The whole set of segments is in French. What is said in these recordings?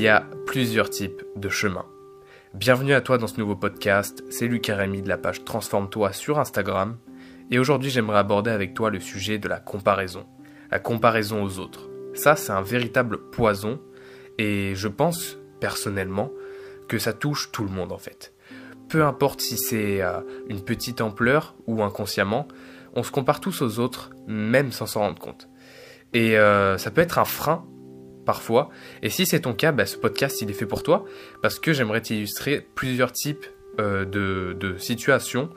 il y a plusieurs types de chemins. Bienvenue à toi dans ce nouveau podcast, c'est Lucas Rémy de la page Transforme-toi sur Instagram, et aujourd'hui j'aimerais aborder avec toi le sujet de la comparaison, la comparaison aux autres. Ça c'est un véritable poison, et je pense personnellement que ça touche tout le monde en fait. Peu importe si c'est à une petite ampleur ou inconsciemment, on se compare tous aux autres, même sans s'en rendre compte. Et euh, ça peut être un frein parfois. Et si c'est ton cas, bah, ce podcast il est fait pour toi parce que j'aimerais t'illustrer plusieurs types euh, de, situations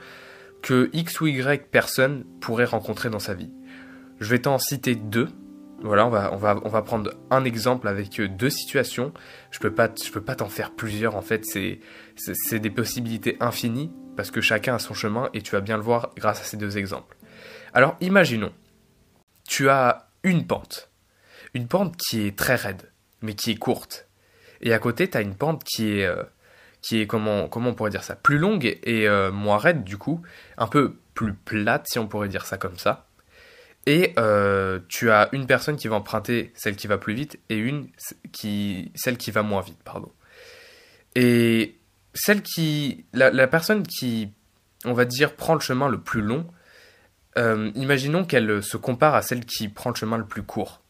que X ou Y personne pourrait rencontrer dans sa vie. Je vais t'en citer deux. Voilà, on va, prendre un exemple avec euh, deux situations. Je peux peux pas t'en faire plusieurs en fait. C'est, c'est des possibilités infinies parce que chacun a son chemin et tu vas bien le voir grâce à ces deux exemples. Alors, imaginons, tu as une pente une pente qui est très raide, mais qui est courte. Et à côté, tu une pente qui est, euh, qui est comment, on pourrait dire ça, plus longue et euh, moins raide du coup, un peu plus plate si on pourrait dire ça comme ça. Et euh, tu as une personne qui va emprunter celle qui va plus vite et une qui, celle qui va moins vite, pardon. Et celle qui, la personne qui, on va dire, prend le chemin le plus long, imaginons qu'elle se compare à celle qui prend le chemin le plus court.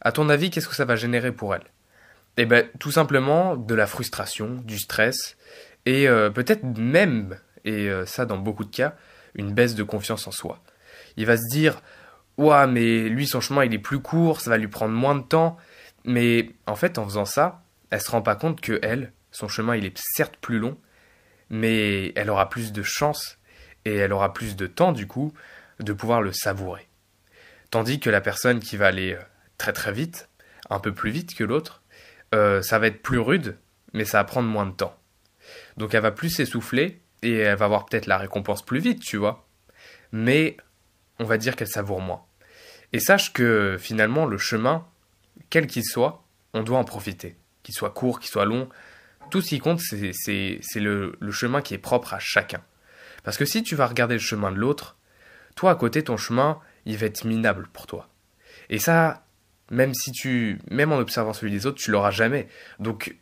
À ton avis, qu'est-ce que ça va générer pour elle? Eh bien, tout simplement de la frustration, du stress, et euh, peut-être même, et euh, ça dans beaucoup de cas, une baisse de confiance en soi. Il va se dire, ouah, mais lui, son chemin, il est plus court, ça va lui prendre moins de temps, mais en fait, en faisant ça, elle se rend pas compte que elle, son chemin, il est certes plus long, mais elle aura plus de chance et elle aura plus de temps, du coup, de pouvoir le savourer. Tandis que la personne qui va aller euh, très très vite, un peu plus vite que l'autre, euh, ça va être plus rude, mais ça va prendre moins de temps. Donc elle va plus s'essouffler et elle va avoir peut-être la récompense plus vite, tu vois. Mais on va dire qu'elle savoure moins. Et sache que finalement le chemin, quel qu'il soit, on doit en profiter. Qu'il soit court, qu'il soit long, tout ce qui compte, c'est le, le chemin qui est propre à chacun. Parce que si tu vas regarder le chemin de l'autre, toi à côté, ton chemin, il va être minable pour toi. Et ça, même si tu, même en observant celui des autres, tu l'auras jamais. Donc,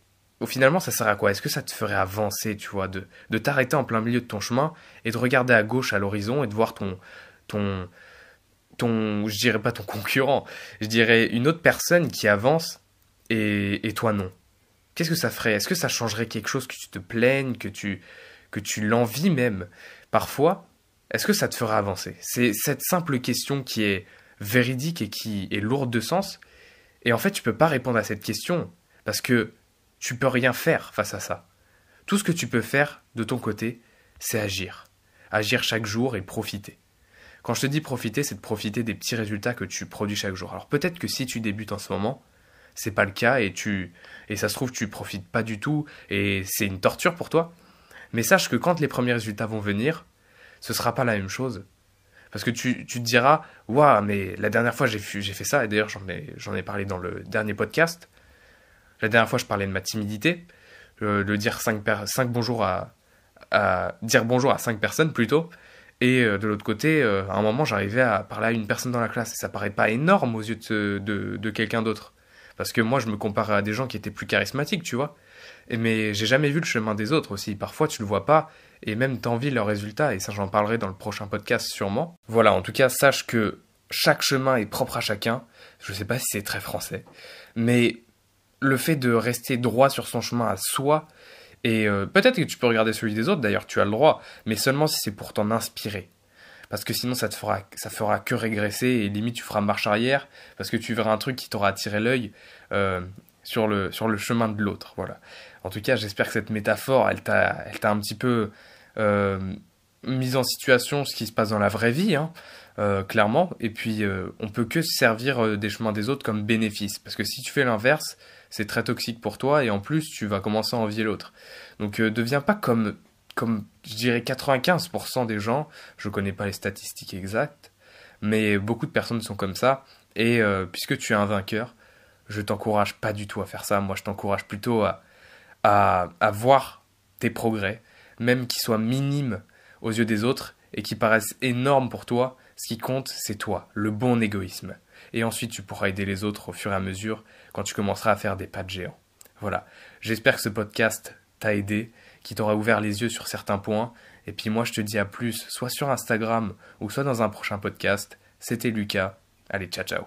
finalement, ça sert à quoi? Est-ce que ça te ferait avancer, tu vois, de, de t'arrêter en plein milieu de ton chemin et de regarder à gauche à l'horizon et de voir ton, ton, ton, je dirais pas ton concurrent, je dirais une autre personne qui avance et, et toi non. Qu'est-ce que ça ferait? Est-ce que ça changerait quelque chose que tu te plaignes, que tu, que tu l'envies même? Parfois, est-ce que ça te ferait avancer? C'est cette simple question qui est véridique et qui est lourde de sens. Et en fait, tu peux pas répondre à cette question parce que tu peux rien faire face à ça. Tout ce que tu peux faire de ton côté, c'est agir. Agir chaque jour et profiter. Quand je te dis profiter, c'est de profiter des petits résultats que tu produis chaque jour. Alors peut-être que si tu débutes en ce moment, c'est pas le cas et tu et ça se trouve tu profites pas du tout et c'est une torture pour toi. Mais sache que quand les premiers résultats vont venir, ce sera pas la même chose parce que tu, te diras, waouh, mais la dernière fois j'ai fait ça, et d'ailleurs j'en ai, parlé dans le dernier podcast. La dernière fois je parlais de ma timidité, euh, de dire 5, cinq bonjours à, dire bonjour à 5 personnes plutôt. Et euh, de l'autre côté, euh, à un moment j'arrivais à parler à une personne dans la classe, et ça paraît pas énorme aux yeux de, de, de quelqu'un d'autre. Parce que moi je me compare à des gens qui étaient plus charismatiques, tu vois. Mais j'ai jamais vu le chemin des autres aussi. Parfois tu le vois pas, et même t'envies leurs résultats, et ça j'en parlerai dans le prochain podcast sûrement. Voilà, en tout cas, sache que chaque chemin est propre à chacun, je sais pas si c'est très français, mais le fait de rester droit sur son chemin à soi, et euh, peut-être que tu peux regarder celui des autres, d'ailleurs tu as le droit, mais seulement si c'est pour t'en inspirer. Parce que sinon ça te fera, ça fera que régresser et limite tu feras marche arrière parce que tu verras un truc qui t'aura attiré l'œil euh, sur le, sur le chemin de l'autre. Voilà. En tout cas, j'espère que cette métaphore, elle t'a, un petit peu euh, mise en situation ce qui se passe dans la vraie vie, hein, euh, clairement. Et puis, euh, on peut que se servir des chemins des autres comme bénéfice. Parce que si tu fais l'inverse, c'est très toxique pour toi et en plus, tu vas commencer à envier l'autre. Donc, deviens pas comme, comme, je dirais, 95% des gens. Je connais pas les statistiques exactes, mais beaucoup de personnes sont comme ça. Et puisque tu es un vainqueur, je t'encourage pas du tout à faire ça. Moi, je t'encourage plutôt à, à, voir tes progrès, même qu'ils soient minimes aux yeux des autres et qui paraissent énormes pour toi. Ce qui compte, c'est toi, le bon égoïsme. Et ensuite, tu pourras aider les autres au fur et à mesure quand tu commenceras à faire des pas de géant. Voilà, j'espère que ce podcast t'a aidé, qui t'aura ouvert les yeux sur certains points, et puis moi je te dis à plus, soit sur Instagram ou soit dans un prochain podcast. C'était Lucas, allez ciao ciao.